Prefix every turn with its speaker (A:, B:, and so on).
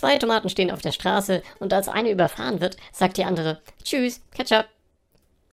A: Zwei Tomaten stehen auf der Straße und als eine überfahren wird, sagt die andere Tschüss, Ketchup.